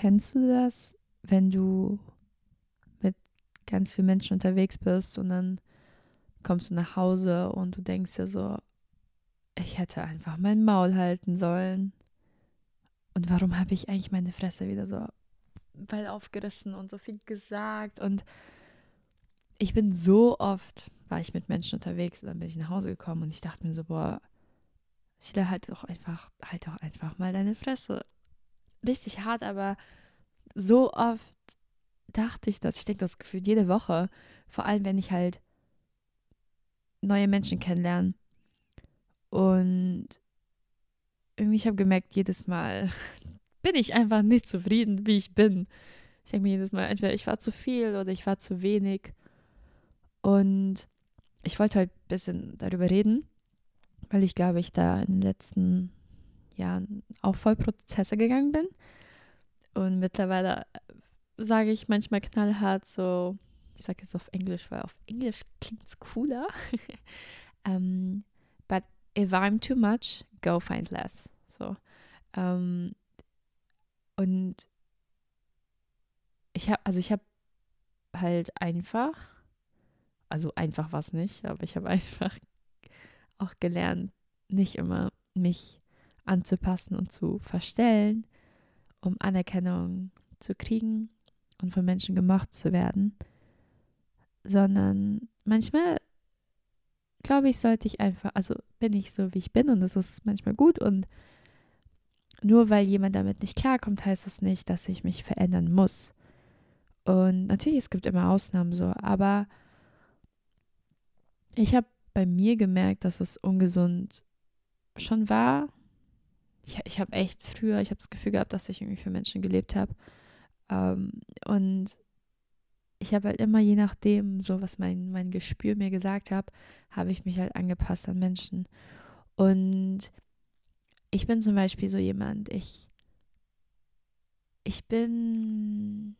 Kennst du das, wenn du mit ganz vielen Menschen unterwegs bist und dann kommst du nach Hause und du denkst dir so, ich hätte einfach mein Maul halten sollen. Und warum habe ich eigentlich meine Fresse wieder so weit aufgerissen und so viel gesagt? Und ich bin so oft, war ich mit Menschen unterwegs und dann bin ich nach Hause gekommen und ich dachte mir so, boah, Sheila, halt doch einfach, halt doch einfach mal deine Fresse. Richtig hart, aber so oft dachte ich das. Ich denke das Gefühl jede Woche. Vor allem, wenn ich halt neue Menschen kennenlerne. Und irgendwie, ich habe gemerkt, jedes Mal bin ich einfach nicht zufrieden, wie ich bin. Ich denke mir jedes Mal, entweder ich war zu viel oder ich war zu wenig. Und ich wollte halt ein bisschen darüber reden, weil ich glaube, ich da in den letzten Jahren auch voll Prozesse gegangen bin. Und mittlerweile sage ich manchmal knallhart so, ich sage jetzt auf Englisch, weil auf Englisch klingt es cooler. um, but if I'm too much, go find less. So. Um, und ich habe, also ich habe halt einfach, also einfach was nicht, aber ich habe einfach auch gelernt, nicht immer mich anzupassen und zu verstellen, um Anerkennung zu kriegen und von Menschen gemocht zu werden, sondern manchmal glaube ich, sollte ich einfach, also bin ich so, wie ich bin und das ist manchmal gut und nur weil jemand damit nicht klarkommt, heißt es das nicht, dass ich mich verändern muss. Und natürlich, es gibt immer Ausnahmen so, aber ich habe bei mir gemerkt, dass es ungesund schon war. Ich, ich habe echt früher, ich habe das Gefühl gehabt, dass ich irgendwie für Menschen gelebt habe. Ähm, und ich habe halt immer, je nachdem, so was mein, mein Gespür mir gesagt hat, habe ich mich halt angepasst an Menschen. Und ich bin zum Beispiel so jemand, ich, ich bin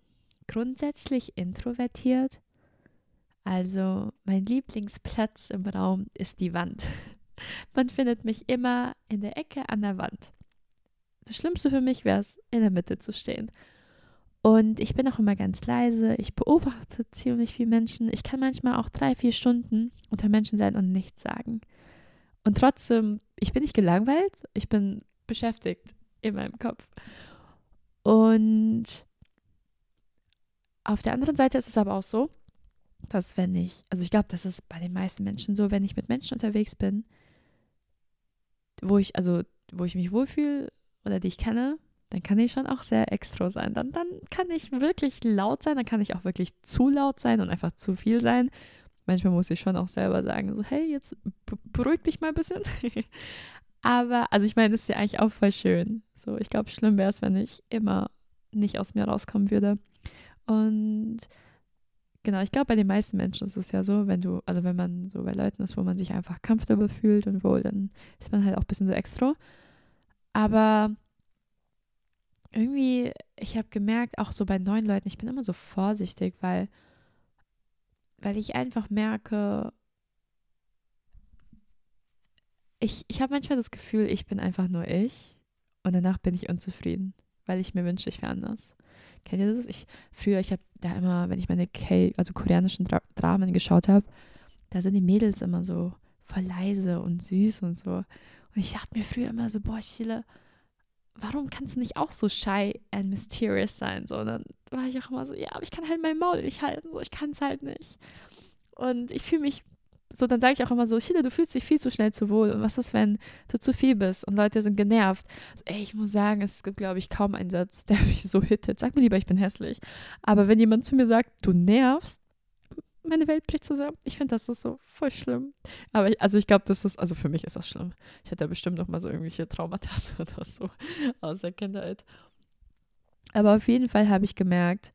grundsätzlich introvertiert. Also mein Lieblingsplatz im Raum ist die Wand. Man findet mich immer in der Ecke an der Wand. Das Schlimmste für mich wäre es, in der Mitte zu stehen. Und ich bin auch immer ganz leise. Ich beobachte ziemlich viele Menschen. Ich kann manchmal auch drei, vier Stunden unter Menschen sein und nichts sagen. Und trotzdem, ich bin nicht gelangweilt. Ich bin beschäftigt in meinem Kopf. Und auf der anderen Seite ist es aber auch so, dass wenn ich, also ich glaube, das ist bei den meisten Menschen so, wenn ich mit Menschen unterwegs bin, wo ich, also wo ich mich wohlfühle oder die ich kenne, dann kann ich schon auch sehr extra sein. Dann, dann kann ich wirklich laut sein, dann kann ich auch wirklich zu laut sein und einfach zu viel sein. Manchmal muss ich schon auch selber sagen, so, hey, jetzt beruhig dich mal ein bisschen. Aber, also ich meine, das ist ja eigentlich auch voll schön. So, ich glaube, schlimm wäre es, wenn ich immer nicht aus mir rauskommen würde. Und genau, ich glaube, bei den meisten Menschen ist es ja so, wenn du, also wenn man so bei Leuten ist, wo man sich einfach comfortable fühlt und wohl, dann ist man halt auch ein bisschen so extra. Aber irgendwie, ich habe gemerkt, auch so bei neuen Leuten, ich bin immer so vorsichtig, weil, weil ich einfach merke, ich, ich habe manchmal das Gefühl, ich bin einfach nur ich und danach bin ich unzufrieden, weil ich mir wünsche, ich wäre anders. Kennt ihr das? Ich, früher, ich habe da immer, wenn ich meine K, also koreanischen Dra Dramen geschaut habe, da sind die Mädels immer so voll leise und süß und so. Und ich dachte mir früher immer so, boah, Chile, warum kannst du nicht auch so shy and mysterious sein? So, und dann war ich auch immer so, ja, aber ich kann halt mein Maul nicht halten, so, ich kann es halt nicht. Und ich fühle mich, so, dann sage ich auch immer so, Chile, du fühlst dich viel zu schnell zu wohl. Und was ist, wenn du zu viel bist und Leute sind genervt? So, ey, ich muss sagen, es gibt, glaube ich, kaum einen Satz, der mich so hittet. Sag mir lieber, ich bin hässlich. Aber wenn jemand zu mir sagt, du nervst, meine Welt bricht zusammen. Ich finde, das ist so voll schlimm. Aber ich, also ich glaube, das ist, also für mich ist das schlimm. Ich hätte ja bestimmt noch mal so irgendwelche Traumata oder so aus der Kindheit. Aber auf jeden Fall habe ich gemerkt,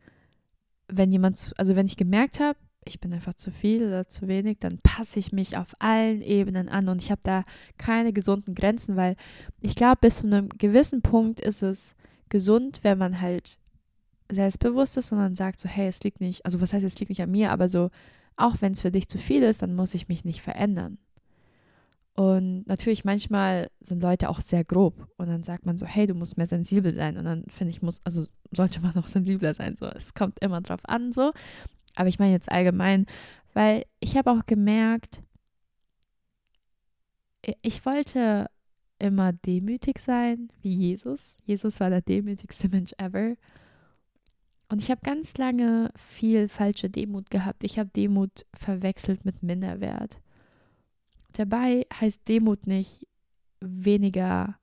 wenn jemand, also wenn ich gemerkt habe, ich bin einfach zu viel oder zu wenig, dann passe ich mich auf allen Ebenen an und ich habe da keine gesunden Grenzen, weil ich glaube, bis zu einem gewissen Punkt ist es gesund, wenn man halt selbstbewusst ist, sondern sagt so, hey, es liegt nicht, also was heißt, es liegt nicht an mir, aber so, auch wenn es für dich zu viel ist, dann muss ich mich nicht verändern. Und natürlich, manchmal sind Leute auch sehr grob. Und dann sagt man so, hey, du musst mehr sensibel sein. Und dann finde ich, muss, also sollte man noch sensibler sein. So, es kommt immer drauf an, so. Aber ich meine jetzt allgemein, weil ich habe auch gemerkt, ich wollte immer demütig sein, wie Jesus. Jesus war der demütigste Mensch ever. Und ich habe ganz lange viel falsche Demut gehabt. Ich habe Demut verwechselt mit Minderwert. Dabei heißt Demut nicht weniger,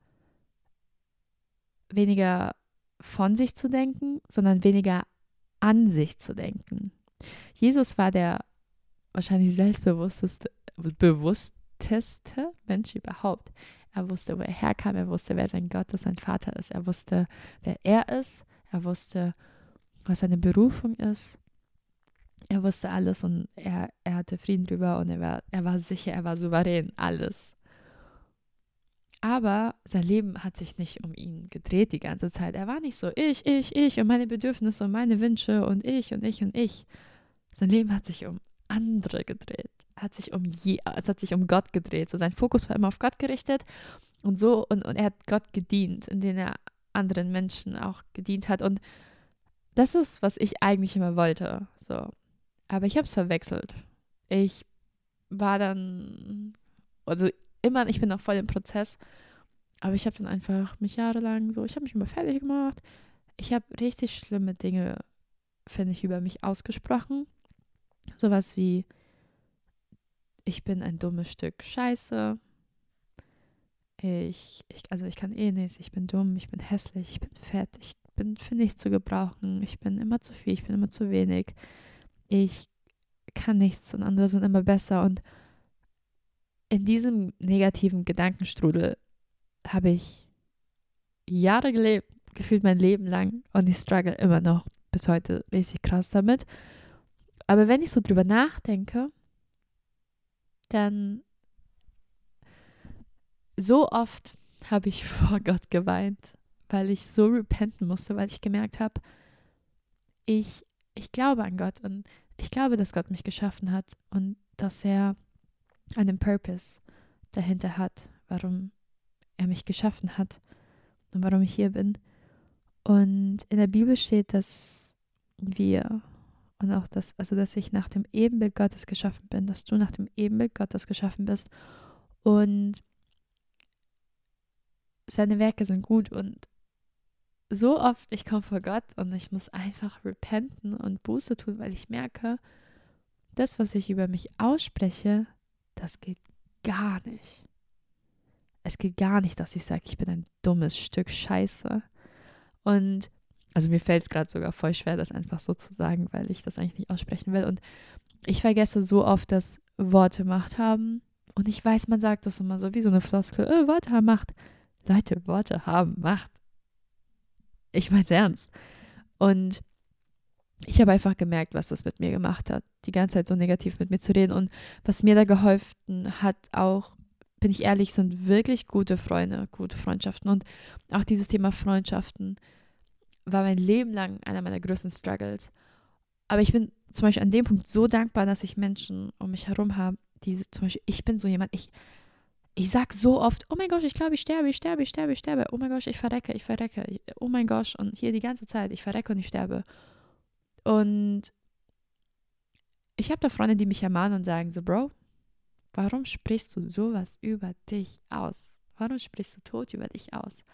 weniger von sich zu denken, sondern weniger an sich zu denken. Jesus war der wahrscheinlich selbstbewussteste bewussteste Mensch überhaupt. Er wusste, wo er herkam, er wusste, wer sein Gott und sein Vater ist, er wusste, wer er ist, er wusste, was seine Berufung ist. Er wusste alles und er, er hatte Frieden drüber und er war, er war sicher, er war souverän, alles. Aber sein Leben hat sich nicht um ihn gedreht die ganze Zeit. Er war nicht so ich, ich, ich und meine Bedürfnisse und meine Wünsche und ich und ich und ich. Sein Leben hat sich um andere gedreht. Hat sich um je, es hat sich um Gott gedreht. So sein Fokus war immer auf Gott gerichtet und so und, und er hat Gott gedient, indem er anderen Menschen auch gedient hat und das ist, was ich eigentlich immer wollte. So. Aber ich habe es verwechselt. Ich war dann, also immer, ich bin noch voll im Prozess, aber ich habe dann einfach mich jahrelang so, ich habe mich immer fertig gemacht. Ich habe richtig schlimme Dinge, finde ich, über mich ausgesprochen. Sowas wie, ich bin ein dummes Stück Scheiße. Ich, ich, also ich kann eh nichts, ich bin dumm, ich bin hässlich, ich bin fett, ich bin für nichts zu gebrauchen, ich bin immer zu viel, ich bin immer zu wenig, ich kann nichts und andere sind immer besser. Und in diesem negativen Gedankenstrudel habe ich Jahre gelebt, gefühlt mein Leben lang und ich struggle immer noch bis heute richtig krass damit. Aber wenn ich so drüber nachdenke, dann so oft habe ich vor Gott geweint, weil ich so repenten musste, weil ich gemerkt habe, ich, ich glaube an Gott und ich glaube, dass Gott mich geschaffen hat und dass er einen Purpose dahinter hat, warum er mich geschaffen hat und warum ich hier bin. Und in der Bibel steht, dass wir und auch das, also dass ich nach dem Ebenbild Gottes geschaffen bin, dass du nach dem Ebenbild Gottes geschaffen bist und seine Werke sind gut und so oft, ich komme vor Gott und ich muss einfach repenten und Buße tun, weil ich merke, das, was ich über mich ausspreche, das geht gar nicht. Es geht gar nicht, dass ich sage, ich bin ein dummes Stück Scheiße. Und also mir fällt es gerade sogar voll schwer, das einfach so zu sagen, weil ich das eigentlich nicht aussprechen will. Und ich vergesse so oft, dass Worte Macht haben. Und ich weiß, man sagt das immer so wie so eine Floskel, äh, Worte haben Macht. Leute, Worte haben Macht. Ich meine es ernst. Und ich habe einfach gemerkt, was das mit mir gemacht hat, die ganze Zeit so negativ mit mir zu reden. Und was mir da geholfen hat, auch, bin ich ehrlich, sind wirklich gute Freunde, gute Freundschaften. Und auch dieses Thema Freundschaften war mein Leben lang einer meiner größten Struggles. Aber ich bin zum Beispiel an dem Punkt so dankbar, dass ich Menschen um mich herum habe, die zum Beispiel, ich bin so jemand, ich, ich sag so oft, oh mein Gott, ich glaube, ich sterbe, ich sterbe, ich sterbe, ich sterbe. Oh mein Gott, ich verrecke, ich verrecke. Oh mein Gott, und hier die ganze Zeit, ich verrecke und ich sterbe. Und ich habe da Freunde, die mich ermahnen und sagen so, Bro, warum sprichst du sowas über dich aus? Warum sprichst du Tod über dich aus?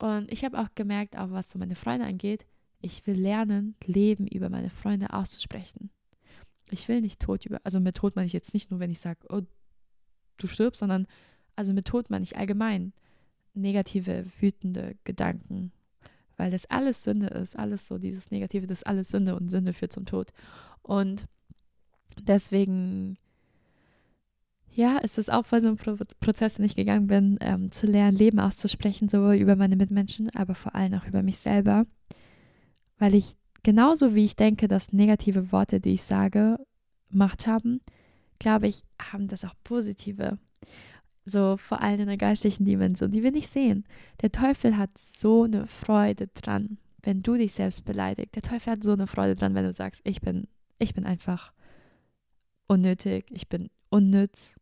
Und ich habe auch gemerkt, auch was so meine Freunde angeht, ich will lernen, Leben über meine Freunde auszusprechen. Ich will nicht Tod über, also mit Tod meine ich jetzt nicht nur, wenn ich sage, oh, du stirbst, sondern also mit Tod meine ich allgemein negative, wütende Gedanken, weil das alles Sünde ist, alles so dieses Negative, das ist alles Sünde und Sünde führt zum Tod. Und deswegen ja, es ist auch voll so ein Pro Prozess, den ich gegangen bin, ähm, zu lernen, Leben auszusprechen, sowohl über meine Mitmenschen, aber vor allem auch über mich selber. Weil ich genauso wie ich denke, dass negative Worte, die ich sage, Macht haben, glaube ich, haben das auch positive. So vor allem in der geistlichen Dimension, die wir nicht sehen. Der Teufel hat so eine Freude dran, wenn du dich selbst beleidigst. Der Teufel hat so eine Freude dran, wenn du sagst, ich bin, ich bin einfach unnötig, ich bin unnütz,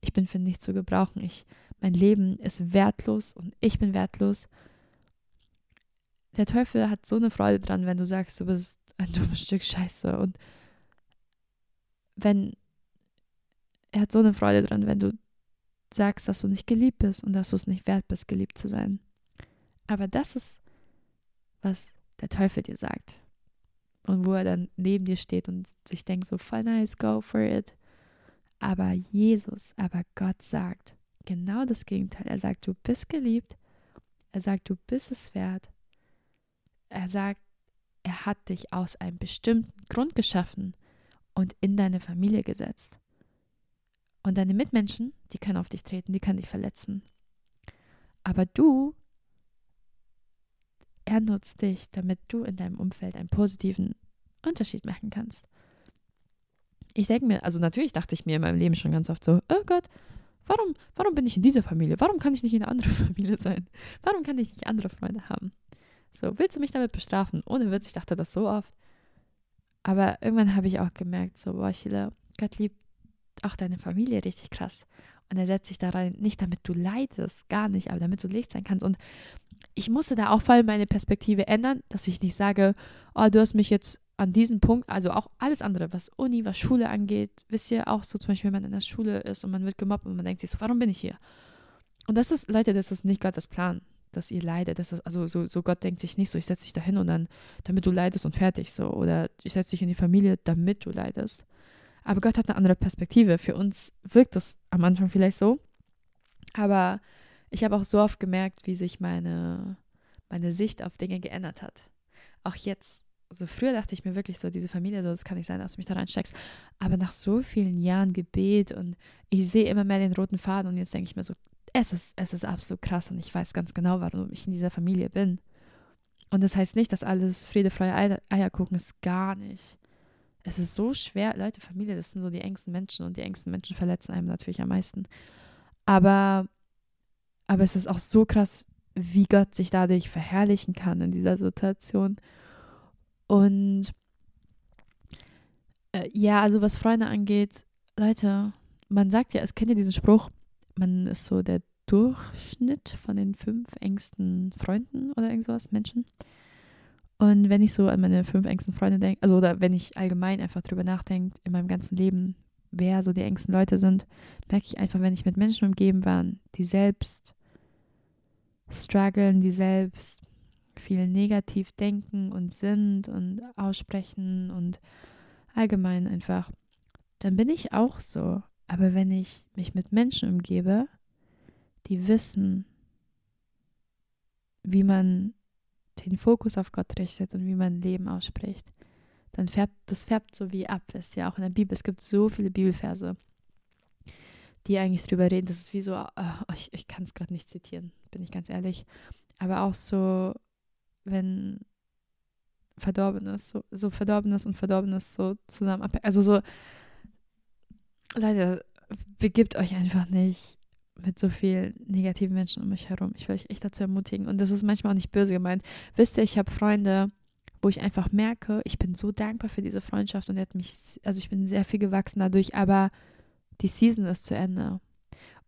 ich bin für nichts zu gebrauchen, ich, mein Leben ist wertlos und ich bin wertlos. Der Teufel hat so eine Freude dran, wenn du sagst, du bist ein dummes Stück Scheiße. Und wenn er hat so eine Freude dran, wenn du sagst, dass du nicht geliebt bist und dass du es nicht wert bist, geliebt zu sein. Aber das ist, was der Teufel dir sagt. Und wo er dann neben dir steht und sich denkt, so voll nice, go for it. Aber Jesus, aber Gott sagt genau das Gegenteil. Er sagt, du bist geliebt. Er sagt, du bist es wert. Er sagt, er hat dich aus einem bestimmten Grund geschaffen und in deine Familie gesetzt. Und deine Mitmenschen, die können auf dich treten, die können dich verletzen. Aber du, er nutzt dich, damit du in deinem Umfeld einen positiven Unterschied machen kannst. Ich denke mir, also natürlich dachte ich mir in meinem Leben schon ganz oft so, oh Gott, warum, warum bin ich in dieser Familie? Warum kann ich nicht in einer anderen Familie sein? Warum kann ich nicht andere Freunde haben? So, willst du mich damit bestrafen? Ohne Witz, ich dachte das so oft. Aber irgendwann habe ich auch gemerkt, so, boah, Chile, Gott liebt auch deine Familie richtig krass. Und er setzt sich da rein, nicht damit du leidest, gar nicht, aber damit du Licht sein kannst. Und ich musste da auch voll meine Perspektive ändern, dass ich nicht sage, oh, du hast mich jetzt an diesem Punkt, also auch alles andere, was Uni, was Schule angeht, wisst ihr, auch so zum Beispiel, wenn man in der Schule ist und man wird gemobbt und man denkt sich so, warum bin ich hier? Und das ist, Leute, das ist nicht Gottes Plan, dass ihr leidet. Das ist, also so, so Gott denkt sich nicht so, ich setze dich da hin und dann, damit du leidest und fertig so. Oder ich setze dich in die Familie, damit du leidest. Aber Gott hat eine andere Perspektive. Für uns wirkt das am Anfang vielleicht so. Aber ich habe auch so oft gemerkt, wie sich meine, meine Sicht auf Dinge geändert hat. Auch jetzt. Also früher dachte ich mir wirklich so, diese Familie, so, das kann nicht sein, dass du mich da reinsteckst. Aber nach so vielen Jahren Gebet und ich sehe immer mehr den roten Faden und jetzt denke ich mir so, es ist, es ist absolut krass und ich weiß ganz genau, warum ich in dieser Familie bin. Und das heißt nicht, dass alles Friede, freie Eierkuchen ist, gar nicht es ist so schwer, Leute, Familie, das sind so die engsten Menschen und die engsten Menschen verletzen einem natürlich am meisten. Aber, aber es ist auch so krass, wie Gott sich dadurch verherrlichen kann in dieser Situation. Und äh, ja, also was Freunde angeht, Leute, man sagt ja, es kennt ja diesen Spruch, man ist so der Durchschnitt von den fünf engsten Freunden oder irgendwas, Menschen. Und wenn ich so an meine fünf engsten Freunde denke, also oder wenn ich allgemein einfach drüber nachdenke, in meinem ganzen Leben, wer so die engsten Leute sind, merke ich einfach, wenn ich mit Menschen umgeben war, die selbst strugglen, die selbst viel negativ denken und sind und aussprechen und allgemein einfach, dann bin ich auch so. Aber wenn ich mich mit Menschen umgebe, die wissen, wie man den Fokus auf Gott richtet und wie man Leben ausspricht, dann färbt das färbt so wie ab. Das ist ja auch in der Bibel. Es gibt so viele Bibelverse, die eigentlich drüber reden. Das ist wie so, oh, ich, ich kann es gerade nicht zitieren, bin ich ganz ehrlich. Aber auch so, wenn Verdorbenes, so, so Verdorbenes und Verdorbenes so zusammen, also so, Leute, begibt euch einfach nicht mit so vielen negativen Menschen um mich herum. Ich will euch echt dazu ermutigen. Und das ist manchmal auch nicht böse gemeint. Wisst ihr, ich habe Freunde, wo ich einfach merke, ich bin so dankbar für diese Freundschaft und hat mich, also ich bin sehr viel gewachsen dadurch, aber die Season ist zu Ende.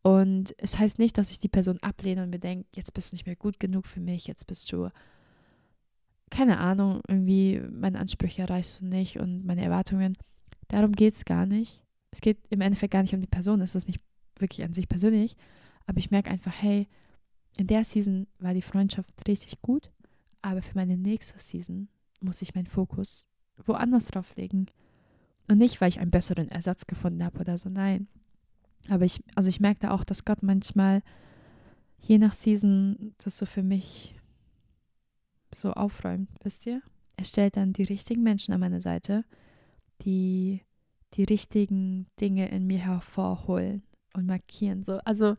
Und es heißt nicht, dass ich die Person ablehne und mir denke, jetzt bist du nicht mehr gut genug für mich, jetzt bist du, keine Ahnung, irgendwie meine Ansprüche erreichst du nicht und meine Erwartungen. Darum geht es gar nicht. Es geht im Endeffekt gar nicht um die Person, es ist nicht wirklich an sich persönlich, aber ich merke einfach, hey, in der Season war die Freundschaft richtig gut, aber für meine nächste Season muss ich meinen Fokus woanders drauf legen. Und nicht, weil ich einen besseren Ersatz gefunden habe oder so, nein. Aber ich, also ich merke da auch, dass Gott manchmal, je nach Season, das so für mich so aufräumt, wisst ihr? Er stellt dann die richtigen Menschen an meine Seite, die die richtigen Dinge in mir hervorholen und markieren. So. Also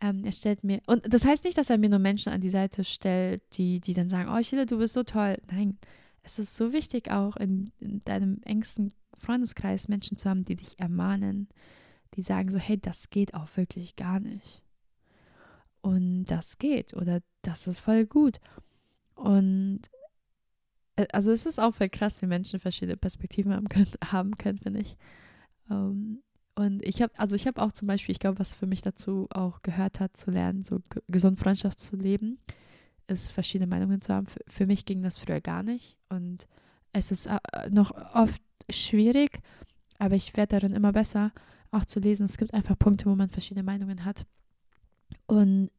ähm, er stellt mir, und das heißt nicht, dass er mir nur Menschen an die Seite stellt, die, die dann sagen, oh Chile, du bist so toll. Nein, es ist so wichtig auch in, in deinem engsten Freundeskreis Menschen zu haben, die dich ermahnen, die sagen so, hey, das geht auch wirklich gar nicht. Und das geht oder das ist voll gut. Und äh, also es ist auch voll krass, wie Menschen verschiedene Perspektiven haben können, haben können finde ich. Ähm, Und ich habe, also ich habe auch zum Beispiel, ich glaube, was für mich dazu auch gehört hat, zu lernen, so gesund Freundschaft zu leben, ist verschiedene Meinungen zu haben. Für, für mich ging das früher gar nicht. Und es ist äh, noch oft schwierig, aber ich werde darin immer besser, auch zu lesen. Es gibt einfach Punkte, wo man verschiedene Meinungen hat. Und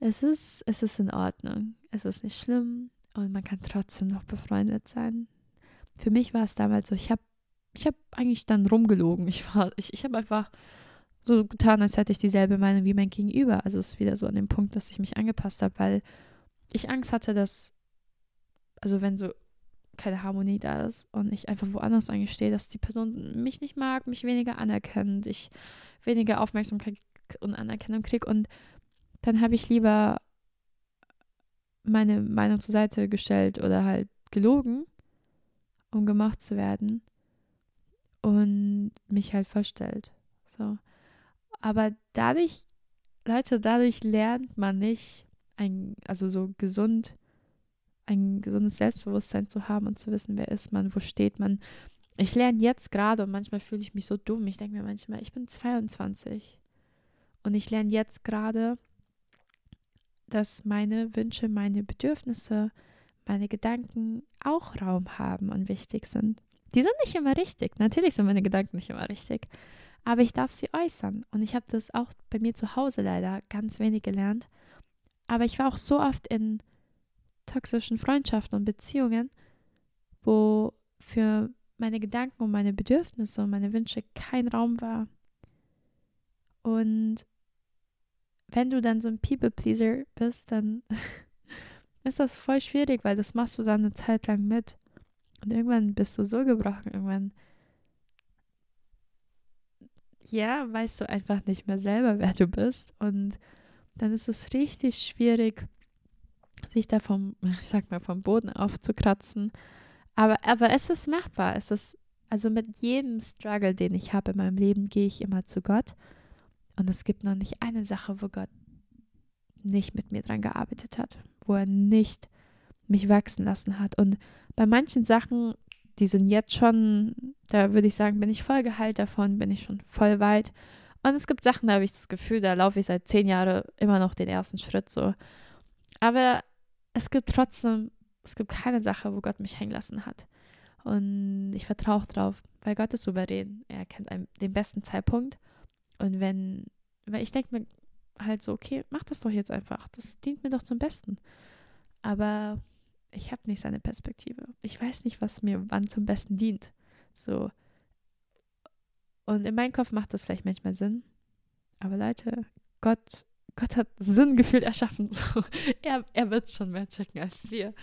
es ist, es ist in Ordnung. Es ist nicht schlimm und man kann trotzdem noch befreundet sein. Für mich war es damals so, ich habe ich hab eigentlich dann rumgelogen. Ich, ich, ich habe einfach so getan, als hätte ich dieselbe Meinung wie mein Gegenüber. Also es ist wieder so an dem Punkt, dass ich mich angepasst habe, weil ich Angst hatte, dass, also wenn so keine Harmonie da ist und ich einfach woanders eingestehe, dass die Person mich nicht mag, mich weniger anerkennt, ich weniger Aufmerksamkeit und Anerkennung kriege und dann habe ich lieber meine Meinung zur Seite gestellt oder halt gelogen, um gemacht zu werden und mich halt verstellt. So. Aber dadurch, Leute, dadurch lernt man nicht, ein, also so gesund, ein gesundes Selbstbewusstsein zu haben und zu wissen, wer ist man, wo steht man. Ich lerne jetzt gerade und manchmal fühle ich mich so dumm. Ich denke mir manchmal, ich bin 22 und ich lerne jetzt gerade, dass meine Wünsche, meine Bedürfnisse, meine Gedanken auch Raum haben und wichtig sind. Die sind nicht immer richtig. Natürlich sind meine Gedanken nicht immer richtig. Aber ich darf sie äußern. Und ich habe das auch bei mir zu Hause leider ganz wenig gelernt. Aber ich war auch so oft in toxischen Freundschaften und Beziehungen, wo für meine Gedanken und meine Bedürfnisse und meine Wünsche kein Raum war. Und wenn du dann so ein People-Pleaser bist, dann ist das voll schwierig, weil das machst du dann eine Zeit lang mit. Und irgendwann bist du so gebrochen, irgendwann, ja, weißt du einfach nicht mehr selber, wer du bist. Und dann ist es richtig schwierig, sich da vom, ich sag mal, vom Boden aufzukratzen. Aber, aber es ist machbar. Es ist, also mit jedem Struggle, den ich habe in meinem Leben, gehe ich immer zu Gott und es gibt noch nicht eine Sache, wo Gott nicht mit mir dran gearbeitet hat, wo er nicht mich wachsen lassen hat. Und bei manchen Sachen, die sind jetzt schon, da würde ich sagen, bin ich voll geheilt davon, bin ich schon voll weit. Und es gibt Sachen, da habe ich das Gefühl, da laufe ich seit zehn Jahren immer noch den ersten Schritt so. Aber es gibt trotzdem, es gibt keine Sache, wo Gott mich hängen lassen hat. Und ich vertraue drauf, weil Gott ist souverän. Er kennt einen, den besten Zeitpunkt. Und wenn, weil ich denke mir halt so, okay, mach das doch jetzt einfach. Das dient mir doch zum Besten. Aber ich habe nicht seine Perspektive. Ich weiß nicht, was mir wann zum Besten dient. So. Und in meinem Kopf macht das vielleicht manchmal Sinn. Aber Leute, Gott, Gott hat Sinn gefühlt erschaffen. So. Er, er wird es schon mehr checken als wir.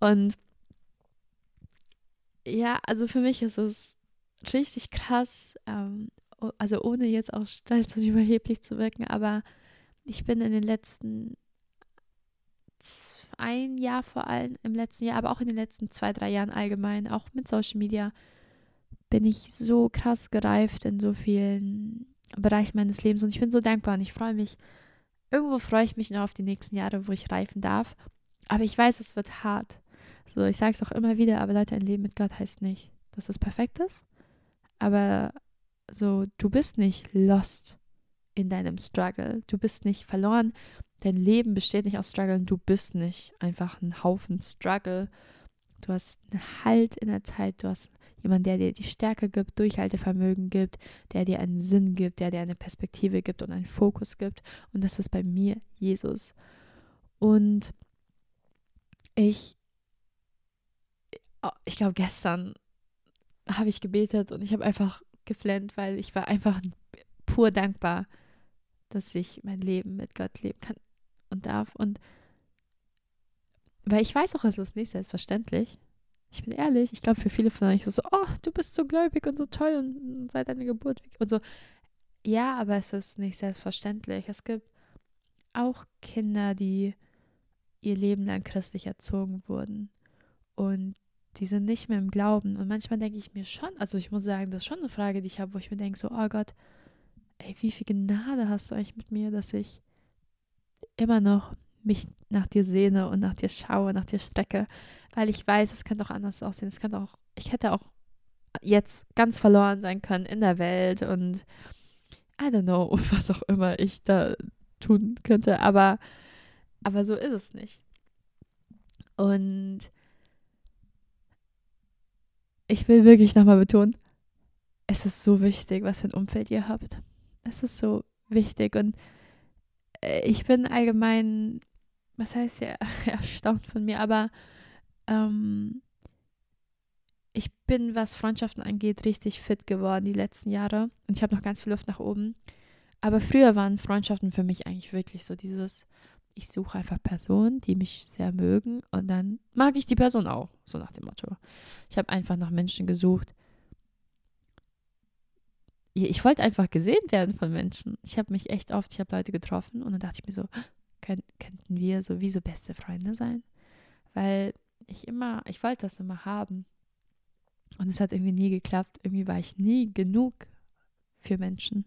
Und ja, also für mich ist es richtig krass, ähm, also ohne jetzt auch stolz und überheblich zu wirken, aber ich bin in den letzten ein Jahr vor allem, im letzten Jahr, aber auch in den letzten zwei, drei Jahren allgemein, auch mit Social Media, bin ich so krass gereift in so vielen Bereichen meines Lebens und ich bin so dankbar und ich freue mich, irgendwo freue ich mich noch auf die nächsten Jahre, wo ich reifen darf, aber ich weiß, es wird hart. So, ich sage es auch immer wieder, aber Leute, ein Leben mit Gott heißt nicht, dass es perfekt ist, aber so, du bist nicht lost in deinem Struggle. Du bist nicht verloren. Dein Leben besteht nicht aus Struggle. Du bist nicht einfach ein Haufen Struggle. Du hast einen Halt in der Zeit. Du hast jemanden, der dir die Stärke gibt, Durchhaltevermögen gibt, der dir einen Sinn gibt, der dir eine Perspektive gibt und einen Fokus gibt. Und das ist bei mir Jesus. Und ich, oh, ich glaube, gestern habe ich gebetet und ich habe einfach geflennt, weil ich war einfach pur dankbar, dass ich mein Leben mit Gott leben kann und darf. Und weil ich weiß auch, es ist nicht selbstverständlich. Ich bin ehrlich, ich glaube, für viele von euch ist es so, oh, du bist so gläubig und so toll und seit deiner Geburt und so. Ja, aber es ist nicht selbstverständlich. Es gibt auch Kinder, die ihr Leben lang christlich erzogen wurden und die sind nicht mehr im Glauben. Und manchmal denke ich mir schon, also ich muss sagen, das ist schon eine Frage, die ich habe, wo ich mir denke, so, oh Gott, ey, wie viel Gnade hast du eigentlich mit mir, dass ich immer noch mich nach dir sehne und nach dir schaue, nach dir strecke, weil ich weiß, es könnte auch anders aussehen. Es könnte auch, ich hätte auch jetzt ganz verloren sein können in der Welt und I don't know, was auch immer ich da tun könnte, aber, aber so ist es nicht. Und ich will wirklich nochmal betonen, es ist so wichtig, was für ein Umfeld ihr habt. Es ist so wichtig und ich bin allgemein, was heißt ja, erstaunt von mir, aber ähm, ich bin, was Freundschaften angeht, richtig fit geworden die letzten Jahre und ich habe noch ganz viel Luft nach oben. Aber früher waren Freundschaften für mich eigentlich wirklich so dieses, ich suche einfach Personen, die mich sehr mögen und dann mag ich die Person auch, so nach dem Motto. Ich habe einfach nach Menschen gesucht. Ich wollte einfach gesehen werden von Menschen. Ich habe mich echt oft, ich habe Leute getroffen und dann dachte ich mir so, können, könnten wir so wie so beste Freunde sein? Weil ich immer, ich wollte das immer haben. Und es hat irgendwie nie geklappt. Irgendwie war ich nie genug für Menschen.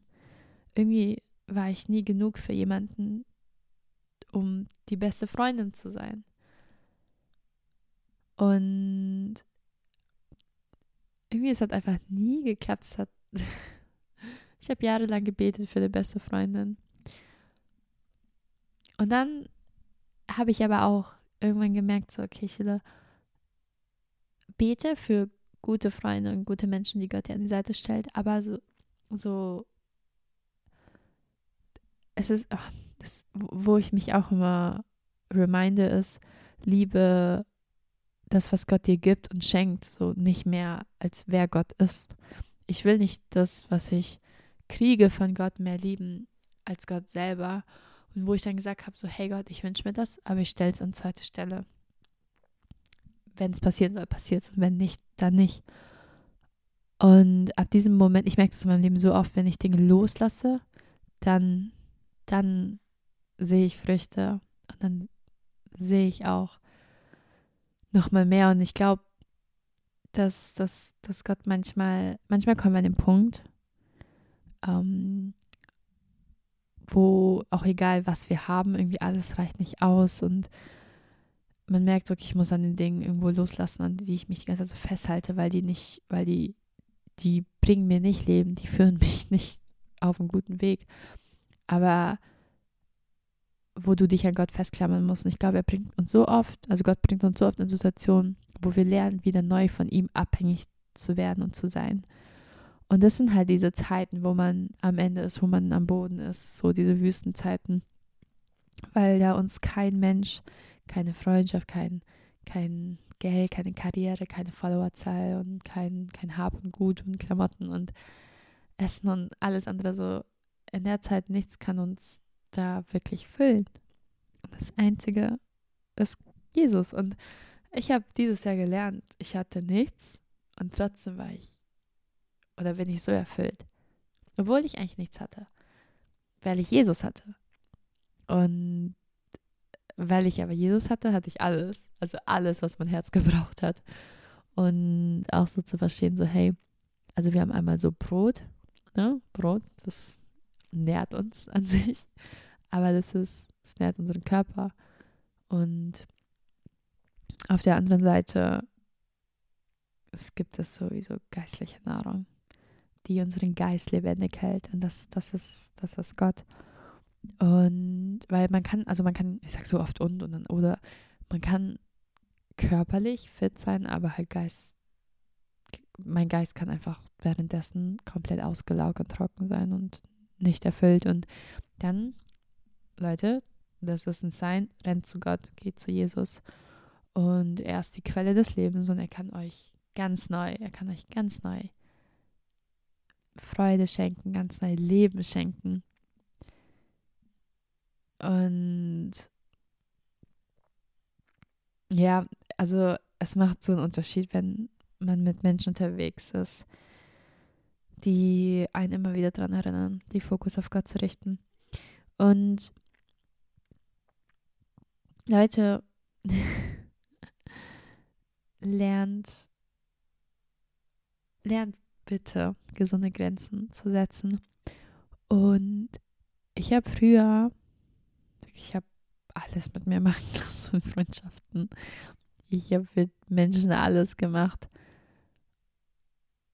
Irgendwie war ich nie genug für jemanden, um die beste Freundin zu sein. Und irgendwie, es hat einfach nie geklappt. Es hat ich habe jahrelang gebetet für die beste Freundin. Und dann habe ich aber auch irgendwann gemerkt, so, okay, ich bete für gute Freunde und gute Menschen, die Gott dir an die Seite stellt, aber so, so es ist, oh, das, wo ich mich auch immer reminde, ist, liebe das, was Gott dir gibt und schenkt, so nicht mehr, als wer Gott ist. Ich will nicht das, was ich kriege von Gott, mehr lieben als Gott selber. Und wo ich dann gesagt habe, so, hey Gott, ich wünsche mir das, aber ich stelle es an zweite Stelle wenn es passieren soll, passiert es. Und wenn nicht, dann nicht. Und ab diesem Moment, ich merke das in meinem Leben so oft, wenn ich Dinge loslasse, dann, dann sehe ich Früchte und dann sehe ich auch noch mal mehr. Und ich glaube, dass, dass, dass Gott manchmal, manchmal kommen wir an den Punkt, ähm, wo auch egal, was wir haben, irgendwie alles reicht nicht aus und man merkt wirklich, ich muss an den Dingen irgendwo loslassen, an die ich mich die ganze Zeit so festhalte, weil die nicht, weil die, die bringen mir nicht Leben, die führen mich nicht auf einen guten Weg. Aber wo du dich an Gott festklammern musst. Und ich glaube, er bringt uns so oft, also Gott bringt uns so oft in Situationen, wo wir lernen, wieder neu von ihm abhängig zu werden und zu sein. Und das sind halt diese Zeiten, wo man am Ende ist, wo man am Boden ist, so diese Wüstenzeiten, weil da uns kein Mensch keine Freundschaft, kein, kein Geld, keine Karriere, keine Followerzahl und kein, kein Hab und Gut und Klamotten und Essen und alles andere so. In der Zeit nichts kann uns da wirklich füllen. Und das Einzige ist Jesus. Und ich habe dieses Jahr gelernt, ich hatte nichts und trotzdem war ich oder bin ich so erfüllt. Obwohl ich eigentlich nichts hatte. Weil ich Jesus hatte. Und weil ich aber Jesus hatte, hatte ich alles. Also alles, was mein Herz gebraucht hat. Und auch so zu verstehen, so, hey, also wir haben einmal so Brot, ne? Brot, das nährt uns an sich. Aber das ist, das nährt unseren Körper. Und auf der anderen Seite es gibt es sowieso geistliche Nahrung, die unseren Geist lebendig hält. Und das, das ist, das ist Gott. Und weil man kann, also man kann, ich sag so oft und und dann, oder man kann körperlich fit sein, aber halt Geist, mein Geist kann einfach währenddessen komplett ausgelaugt und trocken sein und nicht erfüllt. Und dann, Leute, das ist ein Sein, rennt zu Gott, geht zu Jesus. Und er ist die Quelle des Lebens und er kann euch ganz neu, er kann euch ganz neu Freude schenken, ganz neu Leben schenken. Und ja, also es macht so einen Unterschied, wenn man mit Menschen unterwegs ist, die einen immer wieder daran erinnern, die Fokus auf Gott zu richten. Und Leute, lernt, lernt bitte gesunde Grenzen zu setzen. Und ich habe früher ich habe alles mit mir machen lassen, Freundschaften. Ich habe mit Menschen alles gemacht.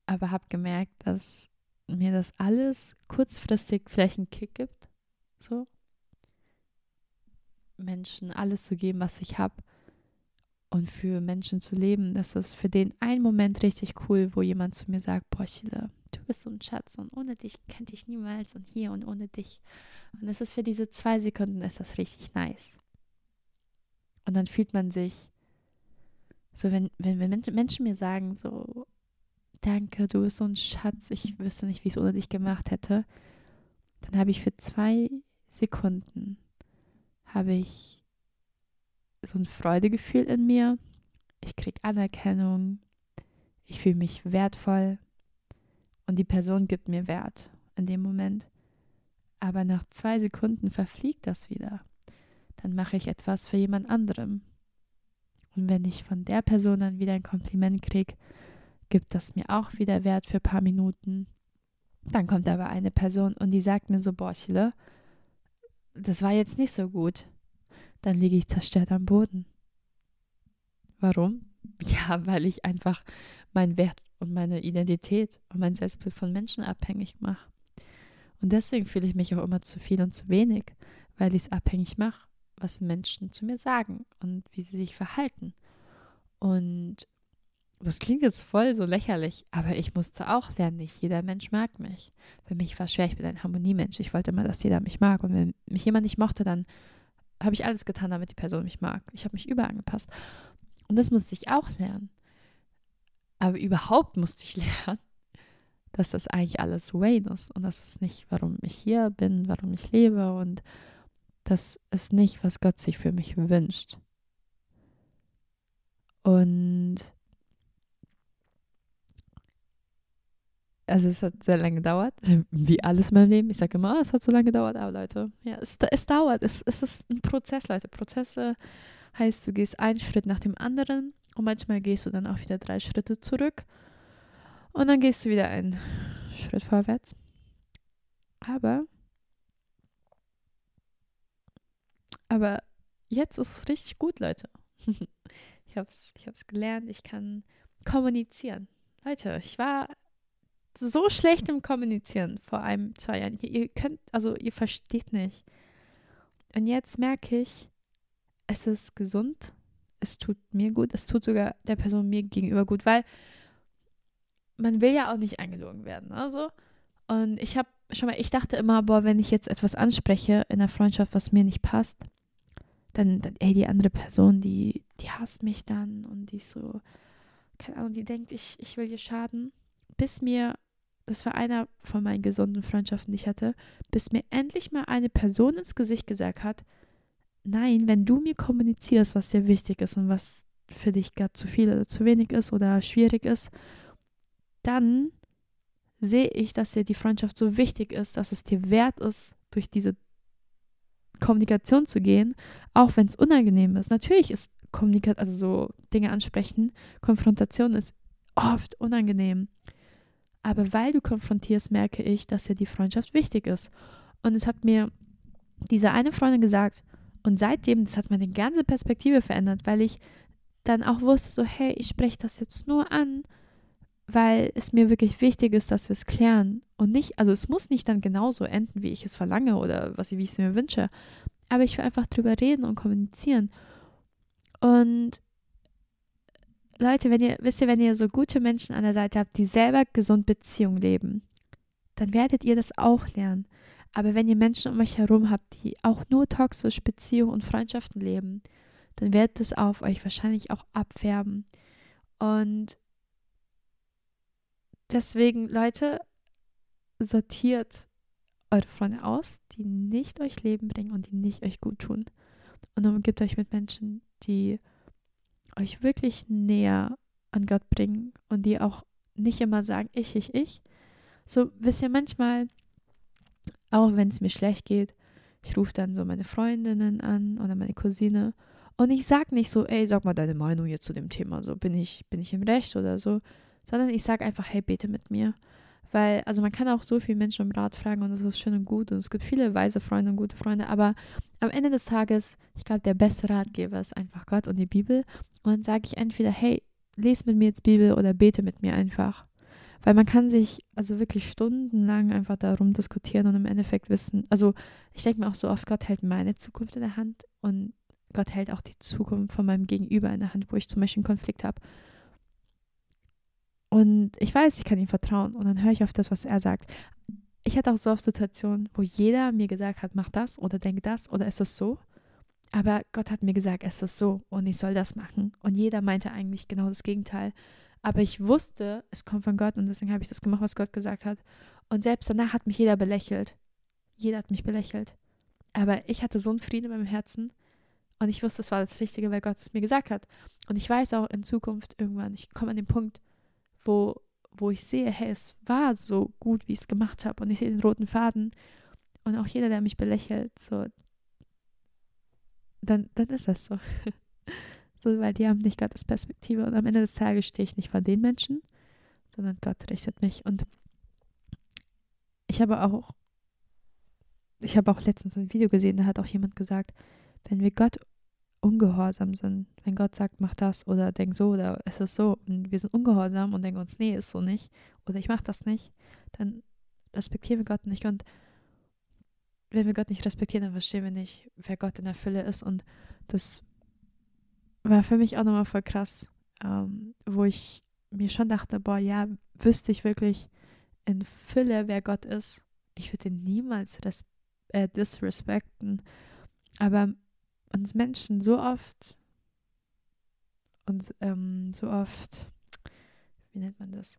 aber habe gemerkt, dass mir das alles kurzfristig vielleicht einen Kick gibt. So. Menschen alles zu geben, was ich habe. Und für Menschen zu leben, das ist für den einen Moment richtig cool, wo jemand zu mir sagt, boah, du bist so ein Schatz und ohne dich könnte ich niemals und hier und ohne dich. Und es ist für diese zwei Sekunden ist das richtig nice. Und dann fühlt man sich, so wenn, wenn, wenn Menschen mir sagen, so, danke, du bist so ein Schatz, ich wüsste nicht, wie ich es ohne dich gemacht hätte, dann habe ich für zwei Sekunden, habe ich so ein Freudegefühl in mir. Ich kriege Anerkennung, ich fühle mich wertvoll und die Person gibt mir Wert in dem Moment. Aber nach zwei Sekunden verfliegt das wieder. Dann mache ich etwas für jemand anderem. Und wenn ich von der Person dann wieder ein Kompliment kriege, gibt das mir auch wieder Wert für ein paar Minuten. Dann kommt aber eine Person und die sagt mir so, Borchle, das war jetzt nicht so gut. Dann liege ich zerstört am Boden. Warum? Ja, weil ich einfach meinen Wert und meine Identität und mein Selbstbild von Menschen abhängig mache. Und deswegen fühle ich mich auch immer zu viel und zu wenig, weil ich es abhängig mache, was Menschen zu mir sagen und wie sie sich verhalten. Und das klingt jetzt voll so lächerlich, aber ich musste auch lernen, nicht jeder Mensch mag mich. Für mich war es schwer, ich bin ein Harmoniemensch. Ich wollte immer, dass jeder mich mag. Und wenn mich jemand nicht mochte, dann habe ich alles getan, damit die Person mich mag. Ich habe mich überangepasst. Und das musste ich auch lernen. Aber überhaupt musste ich lernen, dass das eigentlich alles Wayne ist und das ist nicht, warum ich hier bin, warum ich lebe und das ist nicht, was Gott sich für mich wünscht. Und also es hat sehr lange gedauert, wie alles in meinem Leben. Ich sage immer, oh, es hat so lange gedauert, aber Leute, ja, es, es dauert. Es, es ist ein Prozess, Leute. Prozesse heißt, du gehst einen Schritt nach dem anderen und manchmal gehst du dann auch wieder drei Schritte zurück und dann gehst du wieder einen Schritt vorwärts. Aber, aber jetzt ist es richtig gut, Leute. ich habe es ich gelernt, ich kann kommunizieren. Leute, ich war so schlecht im Kommunizieren vor einem, zwei Jahren. Ihr, ihr könnt, also ihr versteht nicht. Und jetzt merke ich, es ist gesund, es tut mir gut, es tut sogar der Person mir gegenüber gut, weil man will ja auch nicht angelogen werden. Also, und ich habe schon mal, ich dachte immer, boah, wenn ich jetzt etwas anspreche in der Freundschaft, was mir nicht passt, dann, dann ey, die andere Person, die, die hasst mich dann und die ist so, keine Ahnung, die denkt, ich, ich will ihr schaden. Bis mir das war einer von meinen gesunden Freundschaften, die ich hatte, bis mir endlich mal eine Person ins Gesicht gesagt hat, nein, wenn du mir kommunizierst, was dir wichtig ist und was für dich gerade zu viel oder zu wenig ist oder schwierig ist, dann sehe ich, dass dir die Freundschaft so wichtig ist, dass es dir wert ist, durch diese Kommunikation zu gehen, auch wenn es unangenehm ist. Natürlich ist Kommunikation, also so Dinge ansprechen, Konfrontation ist oft unangenehm. Aber weil du konfrontierst, merke ich, dass dir die Freundschaft wichtig ist. Und es hat mir diese eine Freundin gesagt, und seitdem, das hat meine ganze Perspektive verändert, weil ich dann auch wusste, so, hey, ich spreche das jetzt nur an, weil es mir wirklich wichtig ist, dass wir es klären. Und nicht, also es muss nicht dann genauso enden, wie ich es verlange oder was, wie ich es mir wünsche. Aber ich will einfach drüber reden und kommunizieren. Und Leute, wenn ihr, wisst ihr, wenn ihr so gute Menschen an der Seite habt, die selber gesund Beziehungen leben, dann werdet ihr das auch lernen. Aber wenn ihr Menschen um euch herum habt, die auch nur toxisch Beziehungen und Freundschaften leben, dann wird es auf euch wahrscheinlich auch abfärben. Und deswegen, Leute, sortiert eure Freunde aus, die nicht euch Leben bringen und die nicht euch gut tun. Und umgibt euch mit Menschen, die euch wirklich näher an Gott bringen und die auch nicht immer sagen, ich, ich, ich. So, wisst ihr, manchmal, auch wenn es mir schlecht geht, ich rufe dann so meine Freundinnen an oder meine Cousine und ich sage nicht so, ey, sag mal deine Meinung jetzt zu dem Thema, so bin ich, bin ich im Recht oder so, sondern ich sage einfach, hey, bete mit mir. Weil, also man kann auch so viele Menschen um Rat fragen und das ist schön und gut und es gibt viele weise Freunde und gute Freunde, aber am Ende des Tages, ich glaube, der beste Ratgeber ist einfach Gott und die Bibel. Und dann sage ich entweder, hey, lese mit mir jetzt Bibel oder bete mit mir einfach. Weil man kann sich also wirklich stundenlang einfach darum diskutieren und im Endeffekt wissen, also ich denke mir auch so oft, Gott hält meine Zukunft in der Hand und Gott hält auch die Zukunft von meinem Gegenüber in der Hand, wo ich zum Beispiel einen Konflikt habe. Und ich weiß, ich kann ihm vertrauen und dann höre ich auf das, was er sagt. Ich hatte auch so oft Situationen, wo jeder mir gesagt hat, mach das oder denk das oder ist es so. Aber Gott hat mir gesagt, es ist so und ich soll das machen. Und jeder meinte eigentlich genau das Gegenteil. Aber ich wusste, es kommt von Gott und deswegen habe ich das gemacht, was Gott gesagt hat. Und selbst danach hat mich jeder belächelt. Jeder hat mich belächelt. Aber ich hatte so einen Frieden in meinem Herzen und ich wusste, es war das Richtige, weil Gott es mir gesagt hat. Und ich weiß auch in Zukunft irgendwann, ich komme an den Punkt, wo, wo ich sehe, hey, es war so gut, wie ich es gemacht habe und ich sehe den roten Faden. Und auch jeder, der mich belächelt, so, dann, dann ist das so. so, weil die haben nicht Gottes Perspektive. Und am Ende des Tages stehe ich nicht vor den Menschen, sondern Gott richtet mich. Und ich habe auch, ich habe auch letztens ein Video gesehen, da hat auch jemand gesagt, wenn wir Gott ungehorsam sind, wenn Gott sagt, mach das oder denk so oder es ist so und wir sind ungehorsam und denken uns, nee, ist so nicht oder ich mach das nicht, dann respektieren wir Gott nicht und wenn wir Gott nicht respektieren, dann verstehen wir nicht, wer Gott in der Fülle ist. Und das war für mich auch nochmal voll krass, ähm, wo ich mir schon dachte, boah, ja, wüsste ich wirklich in Fülle, wer Gott ist. Ich würde ihn niemals äh, disrespekten. Aber uns Menschen so oft, uns ähm, so oft, wie nennt man das?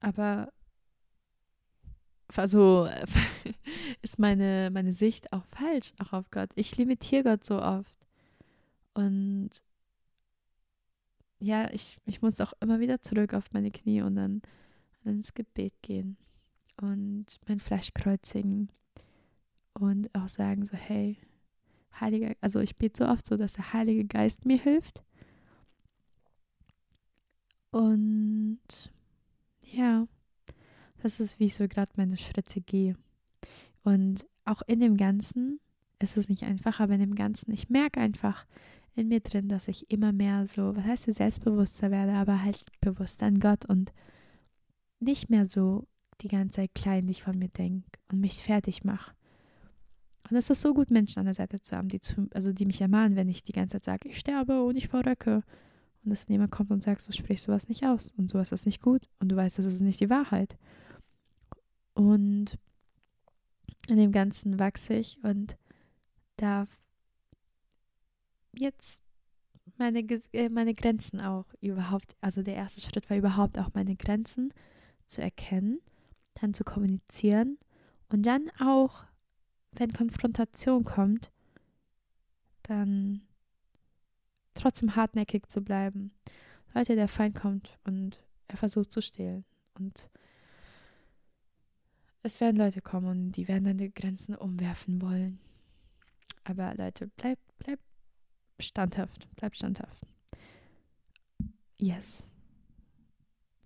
Aber also ist meine, meine Sicht auch falsch, auch auf Gott. Ich limitiere Gott so oft. Und ja, ich, ich muss auch immer wieder zurück auf meine Knie und dann ins Gebet gehen und mein Fleisch kreuzigen und auch sagen so, hey, Heiliger, also ich bete so oft so, dass der Heilige Geist mir hilft. Und ja, das ist, wie ich so gerade meine Schritte gehe. Und auch in dem Ganzen ist es nicht einfach, aber in dem Ganzen, ich merke einfach in mir drin, dass ich immer mehr so, was heißt selbstbewusster werde, aber halt bewusst an Gott und nicht mehr so die ganze Zeit kleinlich von mir denke und mich fertig mache. Und es ist so gut, Menschen an der Seite zu haben, die, zu, also die mich ermahnen, wenn ich die ganze Zeit sage, ich sterbe und ich verrücke. Und dass jemand kommt und sagt, so sprichst du was nicht aus und sowas ist nicht gut und du weißt, das ist nicht die Wahrheit. Und in dem Ganzen wachse ich und darf jetzt meine, äh, meine Grenzen auch überhaupt, also der erste Schritt war überhaupt auch meine Grenzen zu erkennen, dann zu kommunizieren und dann auch, wenn Konfrontation kommt, dann trotzdem hartnäckig zu bleiben. Leute, der Feind kommt und er versucht zu stehlen und es werden Leute kommen und die werden deine Grenzen umwerfen wollen. Aber Leute, bleib, bleib standhaft. Bleib standhaft. Yes.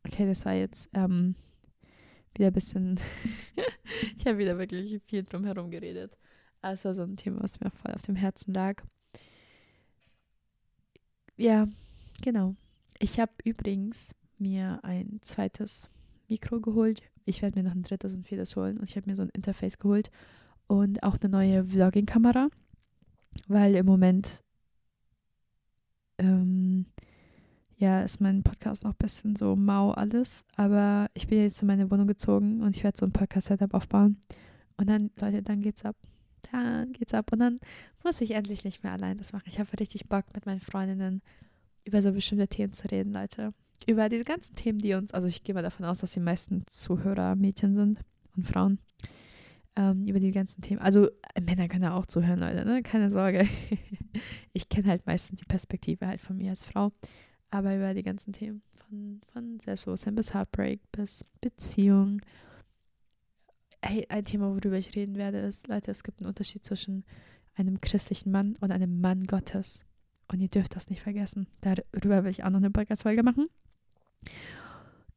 Okay, das war jetzt ähm, wieder ein bisschen. ich habe wieder wirklich viel drum herum geredet. War so ein Thema, was mir voll auf dem Herzen lag. Ja, genau. Ich habe übrigens mir ein zweites Mikro geholt ich werde mir noch ein drittes und viertes holen und ich habe mir so ein Interface geholt und auch eine neue Vlogging-Kamera, weil im Moment ähm, ja ist mein Podcast noch ein bisschen so mau alles, aber ich bin jetzt in meine Wohnung gezogen und ich werde so ein Podcast-Setup aufbauen und dann, Leute, dann geht's ab. Dann geht's ab und dann muss ich endlich nicht mehr allein das machen. Ich habe richtig Bock mit meinen Freundinnen über so bestimmte Themen zu reden, Leute über diese ganzen Themen, die uns, also ich gehe mal davon aus, dass die meisten Zuhörer Mädchen sind und Frauen, ähm, über die ganzen Themen. Also Männer können auch zuhören, Leute, ne? keine Sorge. ich kenne halt meistens die Perspektive halt von mir als Frau, aber über die ganzen Themen von, von Selbstbewusstsein bis Heartbreak bis Beziehung. Hey, ein Thema, worüber ich reden werde, ist, Leute, es gibt einen Unterschied zwischen einem christlichen Mann und einem Mann Gottes. Und ihr dürft das nicht vergessen. Darüber will ich auch noch eine Podcast-Folge machen.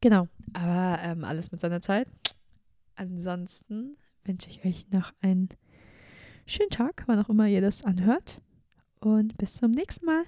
Genau, aber ähm, alles mit seiner Zeit. Ansonsten wünsche ich euch noch einen schönen Tag, wann auch immer ihr das anhört. Und bis zum nächsten Mal.